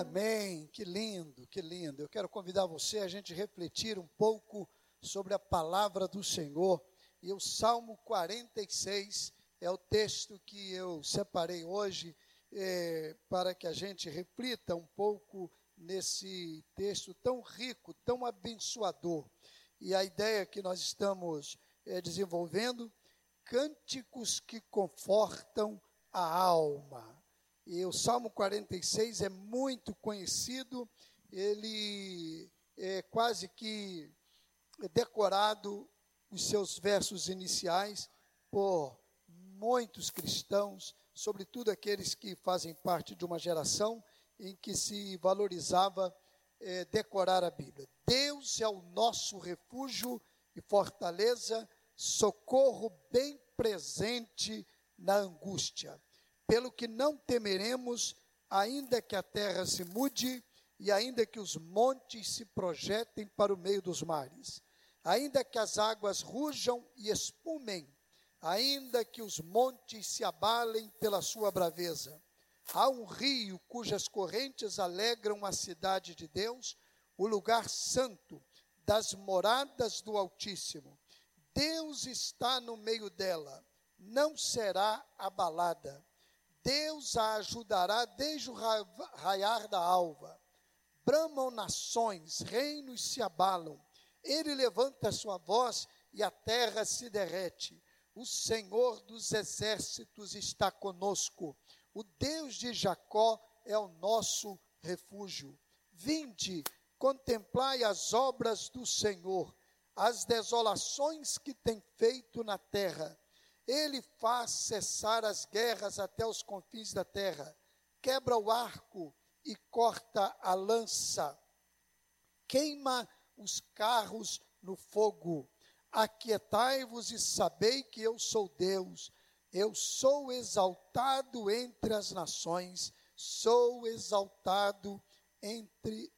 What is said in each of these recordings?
Amém. Que lindo, que lindo. Eu quero convidar você a gente refletir um pouco sobre a palavra do Senhor. E o Salmo 46 é o texto que eu separei hoje é, para que a gente reflita um pouco nesse texto tão rico, tão abençoador. E a ideia que nós estamos é, desenvolvendo, cânticos que confortam a alma. E o Salmo 46 é muito conhecido, ele é quase que decorado os seus versos iniciais por muitos cristãos, sobretudo aqueles que fazem parte de uma geração em que se valorizava é, decorar a Bíblia. Deus é o nosso refúgio e fortaleza, socorro bem presente na angústia pelo que não temeremos, ainda que a terra se mude e ainda que os montes se projetem para o meio dos mares, ainda que as águas rujam e espumem, ainda que os montes se abalem pela sua braveza. Há um rio cujas correntes alegram a cidade de Deus, o lugar santo das moradas do Altíssimo. Deus está no meio dela, não será abalada. Deus a ajudará desde o raiar da alva. Bramam nações, reinos se abalam. Ele levanta sua voz e a terra se derrete. O Senhor dos exércitos está conosco. O Deus de Jacó é o nosso refúgio. Vinde, contemplai as obras do Senhor, as desolações que tem feito na terra ele faz cessar as guerras até os confins da terra, quebra o arco e corta a lança, queima os carros no fogo. Aquietai-vos e sabei que eu sou Deus. Eu sou exaltado entre as nações, sou exaltado entre,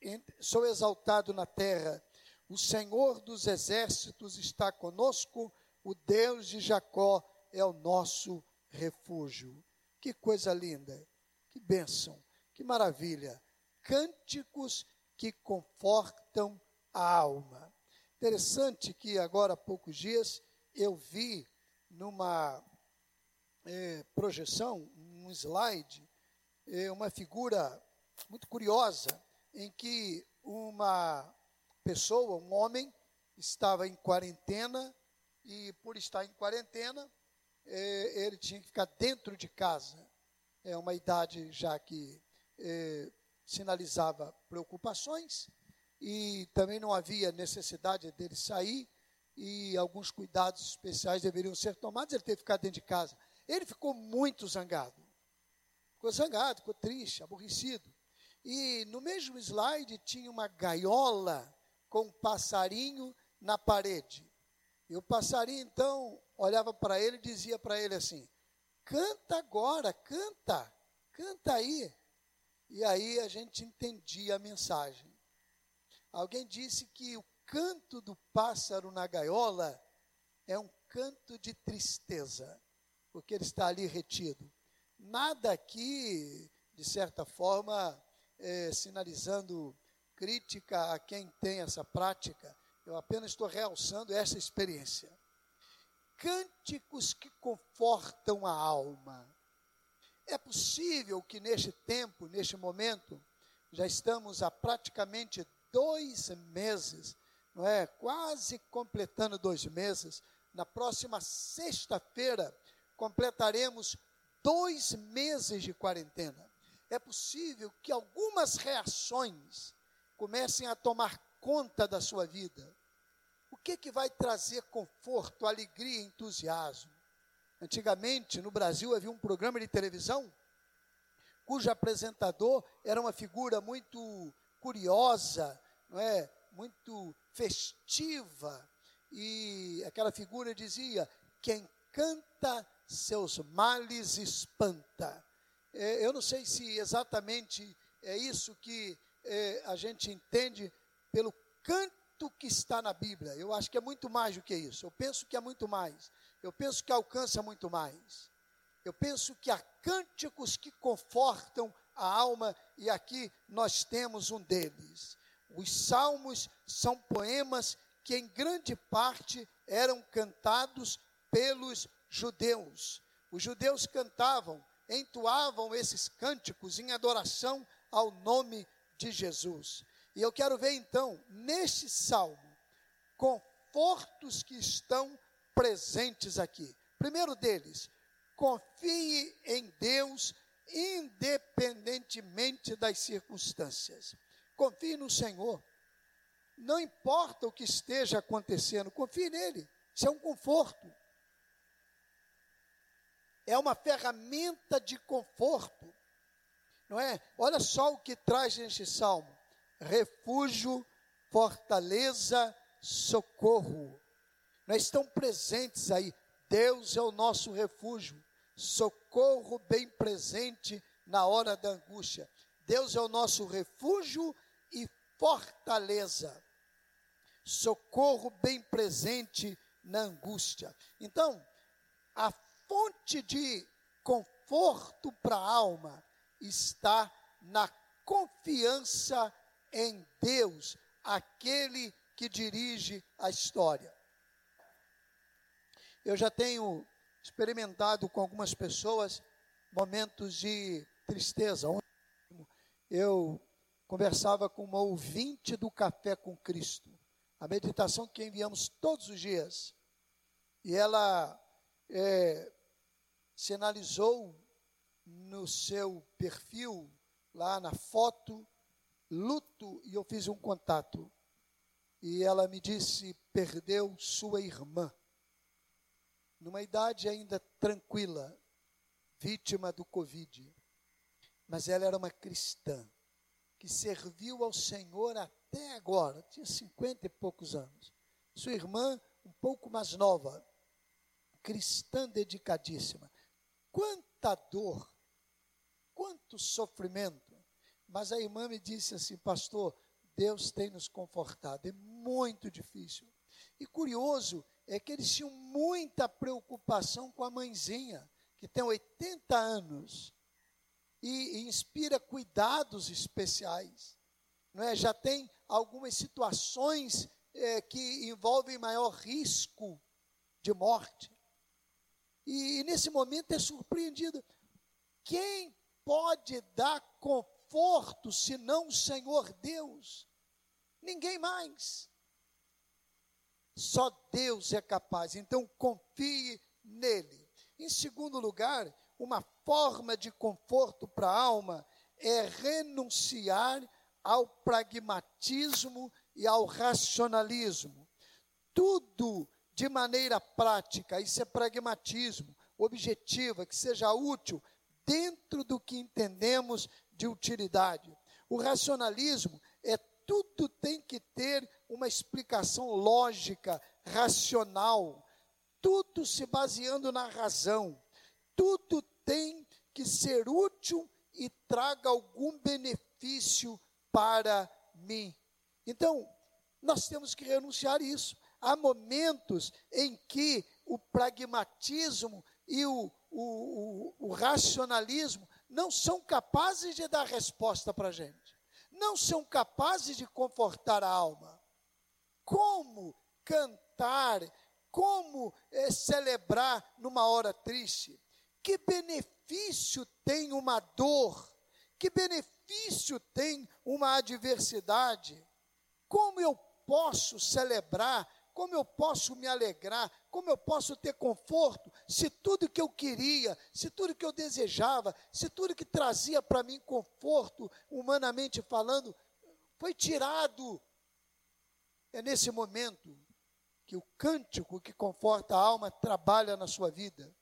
entre sou exaltado na terra. O Senhor dos exércitos está conosco o Deus de Jacó é o nosso refúgio. Que coisa linda, que bênção, que maravilha. Cânticos que confortam a alma. Interessante que agora há poucos dias eu vi numa é, projeção, um slide, é, uma figura muito curiosa em que uma pessoa, um homem, estava em quarentena e por estar em quarentena, é, ele tinha que ficar dentro de casa. É uma idade já que é, sinalizava preocupações e também não havia necessidade dele sair e alguns cuidados especiais deveriam ser tomados. Ele teve que ficar dentro de casa. Ele ficou muito zangado. Ficou zangado, ficou triste, aborrecido. E no mesmo slide tinha uma gaiola com um passarinho na parede. E o passarinho então olhava para ele e dizia para ele assim: canta agora, canta, canta aí. E aí a gente entendia a mensagem. Alguém disse que o canto do pássaro na gaiola é um canto de tristeza, porque ele está ali retido. Nada aqui, de certa forma, é, sinalizando crítica a quem tem essa prática, eu apenas estou realçando essa experiência. Cânticos que confortam a alma. É possível que neste tempo, neste momento, já estamos há praticamente dois meses, não é? Quase completando dois meses. Na próxima sexta-feira, completaremos dois meses de quarentena. É possível que algumas reações comecem a tomar conta da sua vida. O que, que vai trazer conforto, alegria e entusiasmo? Antigamente, no Brasil, havia um programa de televisão cujo apresentador era uma figura muito curiosa, não é? muito festiva, e aquela figura dizia: quem canta seus males espanta. É, eu não sei se exatamente é isso que é, a gente entende pelo canto que está na Bíblia. Eu acho que é muito mais do que isso. Eu penso que é muito mais. Eu penso que alcança muito mais. Eu penso que há cânticos que confortam a alma, e aqui nós temos um deles. Os salmos são poemas que, em grande parte, eram cantados pelos judeus. Os judeus cantavam, entoavam esses cânticos em adoração ao nome de Jesus. E eu quero ver então, neste salmo, confortos que estão presentes aqui. Primeiro deles, confie em Deus independentemente das circunstâncias. Confie no Senhor. Não importa o que esteja acontecendo, confie nele. Isso é um conforto. É uma ferramenta de conforto. Não é? Olha só o que traz neste salmo: refúgio, fortaleza, socorro. Nós estão presentes aí. Deus é o nosso refúgio, socorro bem presente na hora da angústia. Deus é o nosso refúgio e fortaleza. Socorro bem presente na angústia. Então, a fonte de conforto para a alma está na confiança em Deus, aquele que dirige a história. Eu já tenho experimentado com algumas pessoas momentos de tristeza. Eu conversava com uma ouvinte do Café com Cristo, a meditação que enviamos todos os dias, e ela é, sinalizou no seu perfil, lá na foto, luto, e eu fiz um contato. E ela me disse: perdeu sua irmã, numa idade ainda tranquila, vítima do Covid. Mas ela era uma cristã, que serviu ao Senhor até agora, tinha cinquenta e poucos anos. Sua irmã, um pouco mais nova, cristã dedicadíssima. Quanta dor, quanto sofrimento. Mas a irmã me disse assim, pastor, Deus tem nos confortado. É muito difícil. E curioso é que eles tinham muita preocupação com a mãezinha, que tem 80 anos e, e inspira cuidados especiais. Não é? Já tem algumas situações é, que envolvem maior risco de morte. E, e nesse momento é surpreendido. Quem pode dar conforto senão o Senhor Deus? Ninguém mais. Só Deus é capaz. Então confie nele. Em segundo lugar, uma forma de conforto para a alma é renunciar ao pragmatismo e ao racionalismo. Tudo de maneira prática, isso é pragmatismo, objetiva, que seja útil dentro do que entendemos de utilidade. O racionalismo é tudo tem que ter uma explicação lógica, racional, tudo se baseando na razão, tudo tem que ser útil e traga algum benefício para mim. Então, nós temos que renunciar a isso. Há momentos em que o pragmatismo e o, o, o, o racionalismo não são capazes de dar resposta para a gente, não são capazes de confortar a alma. Como cantar, como é, celebrar numa hora triste? Que benefício tem uma dor? Que benefício tem uma adversidade? Como eu posso celebrar como eu posso me alegrar? Como eu posso ter conforto se tudo que eu queria, se tudo que eu desejava, se tudo que trazia para mim conforto, humanamente falando, foi tirado? É nesse momento que o cântico que conforta a alma trabalha na sua vida.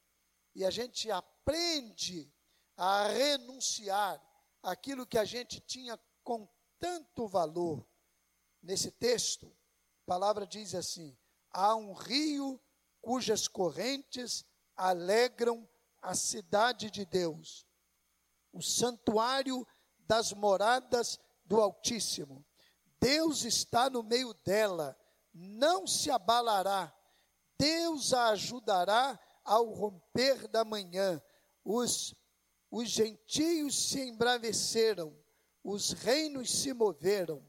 E a gente aprende a renunciar aquilo que a gente tinha com tanto valor. Nesse texto, a palavra diz assim: há um rio cujas correntes alegram a cidade de Deus, o santuário das moradas do Altíssimo. Deus está no meio dela, não se abalará. Deus a ajudará ao romper da manhã. Os os gentios se embraveceram, os reinos se moveram.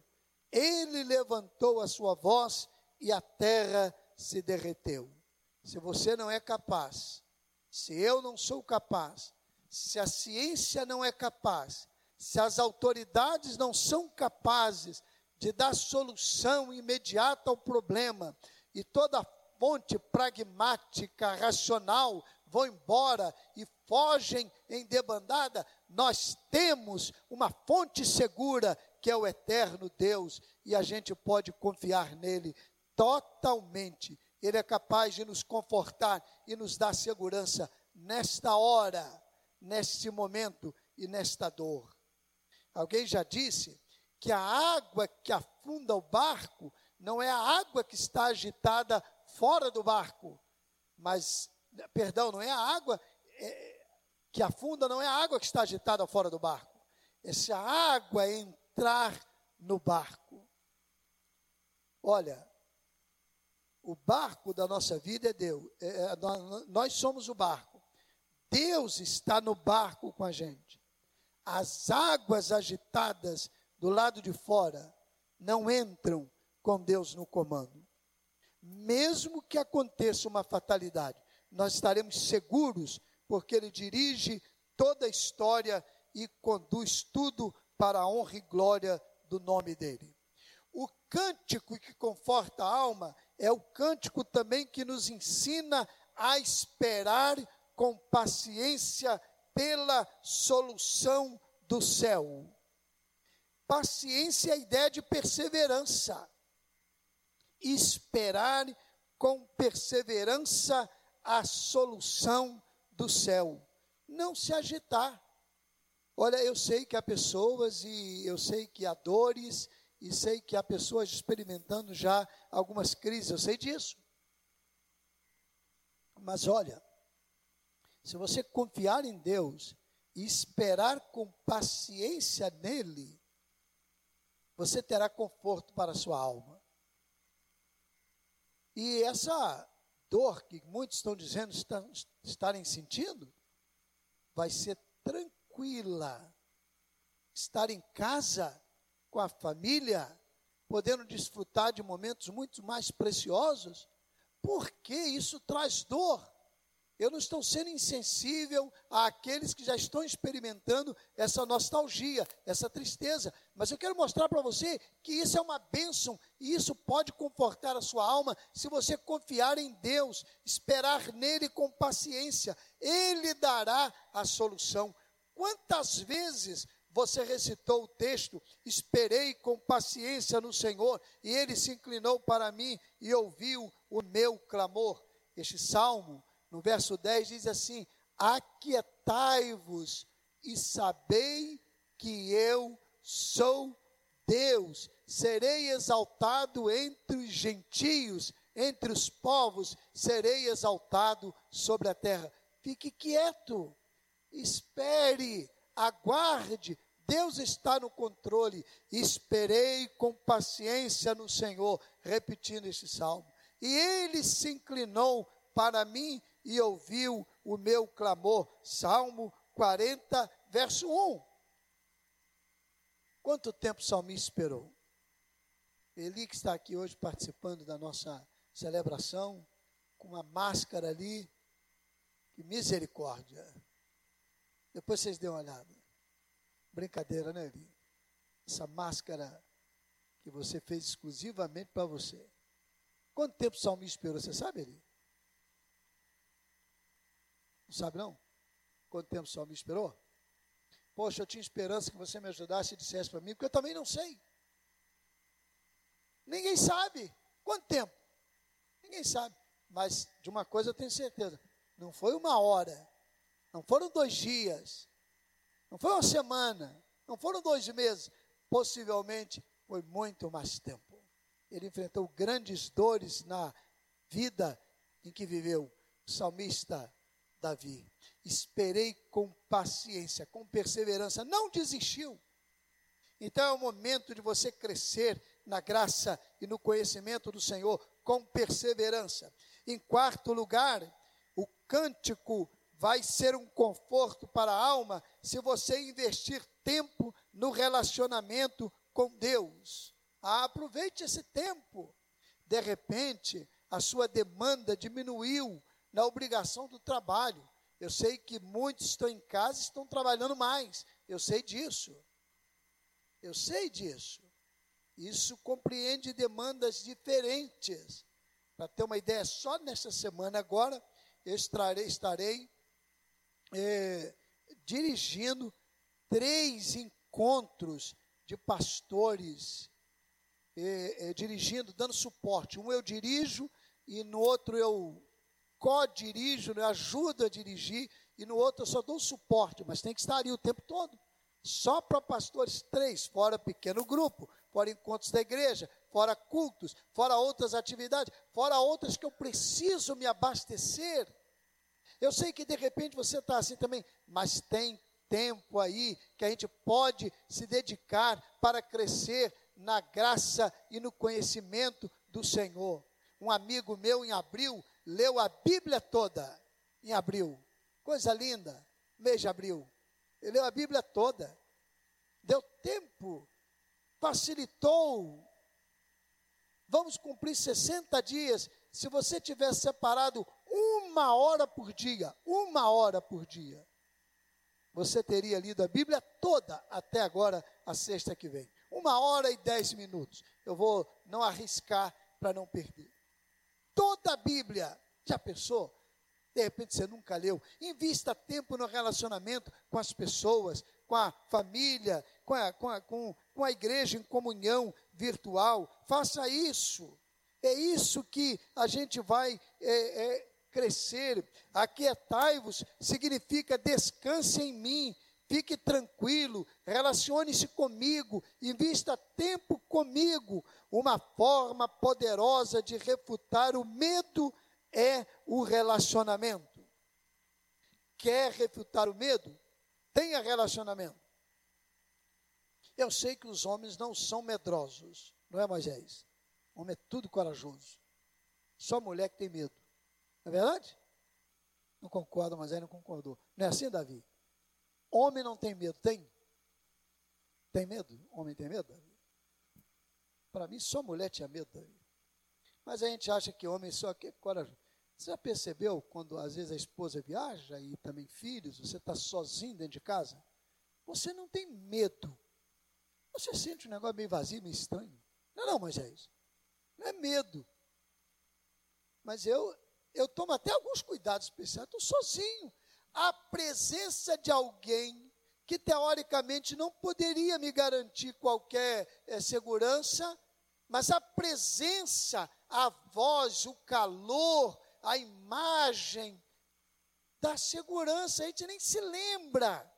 Ele levantou a sua voz e a terra se derreteu. Se você não é capaz, se eu não sou capaz, se a ciência não é capaz, se as autoridades não são capazes de dar solução imediata ao problema, e toda fonte pragmática, racional, vão embora e fogem em debandada, nós temos uma fonte segura que é o eterno Deus e a gente pode confiar nele totalmente. Ele é capaz de nos confortar e nos dar segurança nesta hora, neste momento e nesta dor. Alguém já disse que a água que afunda o barco não é a água que está agitada fora do barco, mas, perdão, não é a água é, que afunda, não é a água que está agitada fora do barco. É se a água entrar no barco. Olha, o barco da nossa vida é Deus, é, é, nós somos o barco. Deus está no barco com a gente. As águas agitadas do lado de fora não entram com Deus no comando. Mesmo que aconteça uma fatalidade, nós estaremos seguros, porque Ele dirige toda a história e conduz tudo para a honra e glória do nome dEle. O cântico que conforta a alma é o cântico também que nos ensina a esperar com paciência pela solução do céu. Paciência é a ideia de perseverança esperar com perseverança a solução do céu. Não se agitar. Olha, eu sei que há pessoas e eu sei que há dores e sei que há pessoas experimentando já algumas crises, eu sei disso. Mas olha, se você confiar em Deus e esperar com paciência nele, você terá conforto para a sua alma. E essa dor que muitos estão dizendo estarem sentindo, vai ser tranquila. Estar em casa com a família, podendo desfrutar de momentos muito mais preciosos, porque isso traz dor. Eu não estou sendo insensível àqueles que já estão experimentando essa nostalgia, essa tristeza, mas eu quero mostrar para você que isso é uma bênção e isso pode confortar a sua alma se você confiar em Deus, esperar nele com paciência, ele dará a solução. Quantas vezes você recitou o texto, esperei com paciência no Senhor, e ele se inclinou para mim e ouviu o meu clamor. Este salmo no verso 10 diz assim: Aquietai-vos e sabei que eu sou Deus, serei exaltado entre os gentios, entre os povos, serei exaltado sobre a terra. Fique quieto, espere, aguarde, Deus está no controle. Esperei com paciência no Senhor, repetindo esse salmo. E ele se inclinou para mim e ouviu o meu clamor. Salmo 40, verso 1. Quanto tempo o salmista esperou? Eli que está aqui hoje participando da nossa celebração, com uma máscara ali, que misericórdia. Depois vocês dêem uma olhada. Brincadeira, né, Eli? Essa máscara que você fez exclusivamente para você. Quanto tempo o salmista esperou? Você sabe, Eli? Não sabe não? Quanto tempo só me esperou? Poxa, eu tinha esperança que você me ajudasse e dissesse para mim, porque eu também não sei. Ninguém sabe. Quanto tempo? Ninguém sabe. Mas de uma coisa eu tenho certeza: não foi uma hora, não foram dois dias, não foi uma semana, não foram dois meses, possivelmente foi muito mais tempo. Ele enfrentou grandes dores na vida em que viveu. O salmista Davi. Esperei com paciência, com perseverança, não desistiu. Então é o momento de você crescer na graça e no conhecimento do Senhor com perseverança. Em quarto lugar, o cântico vai ser um conforto para a alma se você investir tempo no relacionamento com Deus. Ah, aproveite esse tempo. De repente, a sua demanda diminuiu na obrigação do trabalho. Eu sei que muitos estão em casa e estão trabalhando mais. Eu sei disso. Eu sei disso. Isso compreende demandas diferentes. Para ter uma ideia, só nessa semana agora, eu estarei, estarei é, dirigindo três encontros de pastores, é, é, dirigindo, dando suporte. Um eu dirijo e no outro eu co-dirijo, né, ajudo a dirigir, e no outro eu só dou suporte, mas tem que estar ali o tempo todo. Só para pastores, três, fora pequeno grupo, fora encontros da igreja, fora cultos, fora outras atividades, fora outras que eu preciso me abastecer. Eu sei que de repente você está assim também, mas tem tempo aí que a gente pode se dedicar para crescer na graça e no conhecimento do Senhor. Um amigo meu em abril leu a Bíblia toda em abril. Coisa linda, mês de abril. Ele leu a Bíblia toda. Deu tempo, facilitou. Vamos cumprir 60 dias. Se você tivesse separado uma hora por dia, uma hora por dia, você teria lido a Bíblia toda até agora, a sexta que vem. Uma hora e dez minutos. Eu vou não arriscar para não perder. Toda a Bíblia. Já pensou? De repente você nunca leu. Invista tempo no relacionamento com as pessoas, com a família, com a, com a, com, com a igreja em comunhão virtual. Faça isso. É isso que a gente vai é, é, crescer. Aquietai-vos significa descanse em mim, fique tranquilo, relacione-se comigo, invista tempo comigo. Uma forma poderosa de refutar o medo é o relacionamento. Quer refutar o medo? Tenha relacionamento. Eu sei que os homens não são medrosos, não é, Moisés? Homem é tudo corajoso. Só mulher que tem medo. Não é verdade? Não concordo, mas aí não concordou. Não é assim, Davi? Homem não tem medo, tem? Tem medo? Homem tem medo, Davi? Para mim, só mulher tinha medo, Davi. Mas a gente acha que homem só que corajoso. Você já percebeu quando às vezes a esposa viaja e também filhos, você está sozinho dentro de casa? Você não tem medo. Você sente um negócio meio vazio, meio estranho. Não, é não, Moisés. Não é medo. Mas eu, eu tomo até alguns cuidados especiais, estou sozinho. A presença de alguém que teoricamente não poderia me garantir qualquer é, segurança, mas a presença, a voz, o calor, a imagem da segurança, a gente nem se lembra.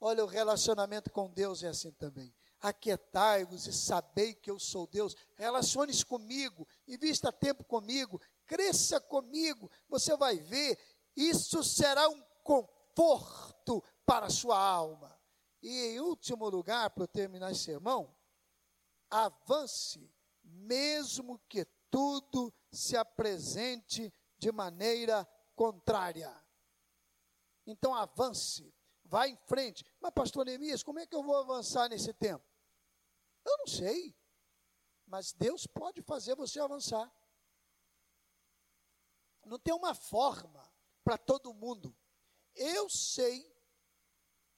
Olha, o relacionamento com Deus é assim também. Aquietai-vos e sabei que eu sou Deus. Relacione-se comigo, invista tempo comigo, cresça comigo, você vai ver, isso será um conforto para a sua alma. E em último lugar, para terminar esse sermão, avance, mesmo que tudo se apresente de maneira contrária. Então avance, vá em frente. Mas, pastor Neemias, como é que eu vou avançar nesse tempo? Eu não sei. Mas Deus pode fazer você avançar. Não tem uma forma para todo mundo. Eu sei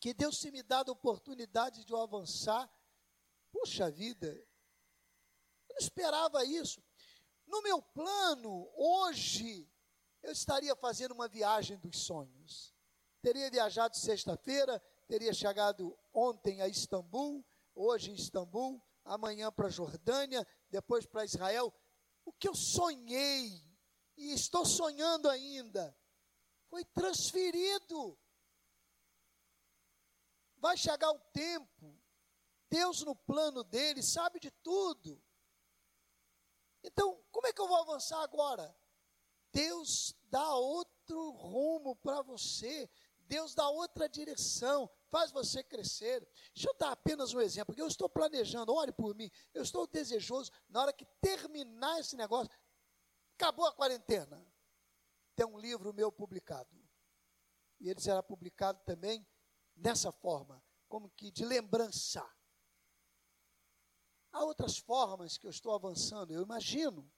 que Deus se me dá a oportunidade de eu avançar. Puxa vida, eu não esperava isso. No meu plano, hoje, eu estaria fazendo uma viagem dos sonhos. Teria viajado sexta-feira, teria chegado ontem a Istambul, hoje em Istambul, amanhã para Jordânia, depois para Israel. O que eu sonhei e estou sonhando ainda, foi transferido. Vai chegar o tempo, Deus no plano dele sabe de tudo. Então, como é que eu vou avançar agora? Deus dá outro rumo para você, Deus dá outra direção, faz você crescer. Deixa eu dar apenas um exemplo, eu estou planejando, ore por mim, eu estou desejoso, na hora que terminar esse negócio, Acabou a quarentena. Tem um livro meu publicado. e ele será publicado também dessa forma, como que de lembrança. Há outras formas que eu estou avançando, eu imagino.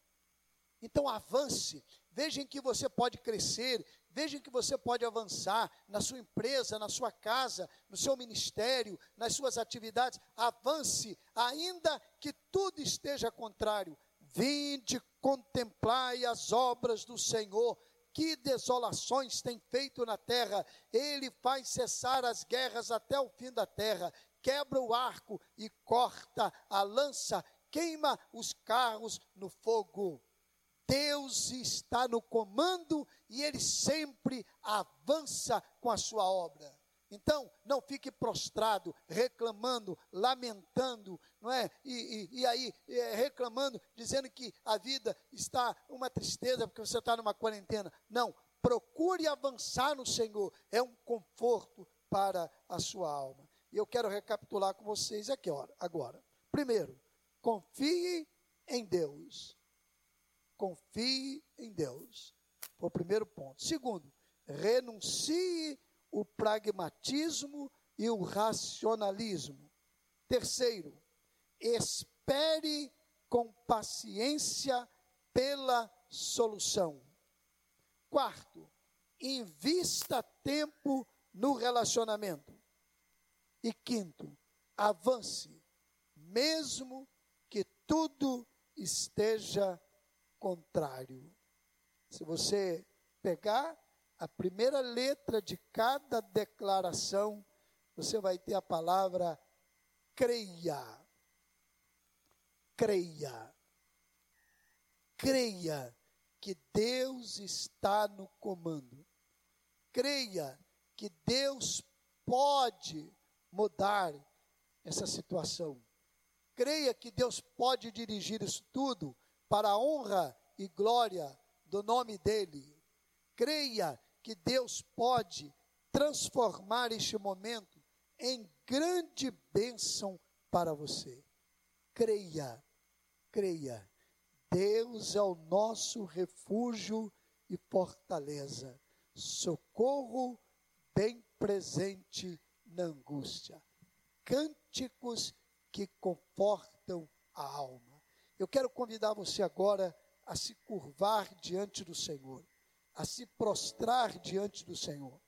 Então avance, veja em que você pode crescer, veja em que você pode avançar na sua empresa, na sua casa, no seu ministério, nas suas atividades. Avance, ainda que tudo esteja contrário. Vinde, contemplai as obras do Senhor que desolações tem feito na terra. Ele faz cessar as guerras até o fim da terra, quebra o arco e corta a lança, queima os carros no fogo. Deus está no comando e ele sempre avança com a sua obra. Então, não fique prostrado, reclamando, lamentando, não é? E, e, e aí, é, reclamando, dizendo que a vida está uma tristeza porque você está numa quarentena. Não, procure avançar no Senhor, é um conforto para a sua alma. E eu quero recapitular com vocês aqui agora. Primeiro, confie em Deus. Confie em Deus. Foi o primeiro ponto. Segundo, renuncie o pragmatismo e o racionalismo. Terceiro, espere com paciência pela solução. Quarto, invista tempo no relacionamento. E quinto, avance, mesmo que tudo esteja contrário. Se você pegar a primeira letra de cada declaração, você vai ter a palavra creia. Creia. Creia que Deus está no comando. Creia que Deus pode mudar essa situação. Creia que Deus pode dirigir isso tudo para a honra e glória do nome dEle. Creia que Deus pode transformar este momento em grande bênção para você. Creia, creia. Deus é o nosso refúgio e fortaleza, socorro bem presente na angústia. Cânticos que confortam a alma. Eu quero convidar você agora a se curvar diante do Senhor a se prostrar diante do Senhor.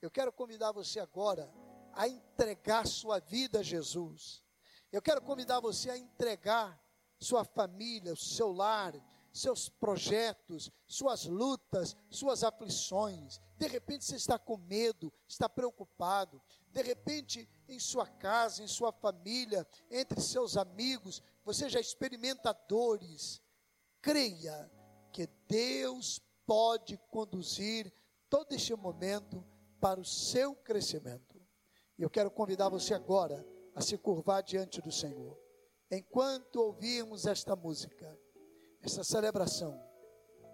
Eu quero convidar você agora a entregar sua vida a Jesus. Eu quero convidar você a entregar sua família, seu lar, seus projetos, suas lutas, suas aflições. De repente você está com medo, está preocupado. De repente, em sua casa, em sua família, entre seus amigos, você já experimenta dores. Creia que Deus pode conduzir todo este momento para o seu crescimento. E eu quero convidar você agora a se curvar diante do Senhor. Enquanto ouvirmos esta música, essa celebração,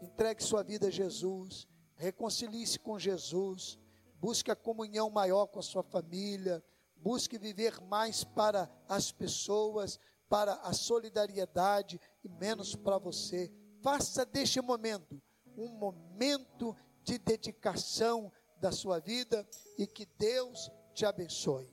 entregue sua vida a Jesus, reconcilie-se com Jesus, busque a comunhão maior com a sua família, busque viver mais para as pessoas, para a solidariedade e menos para você. Faça deste momento um momento de dedicação da sua vida e que Deus te abençoe.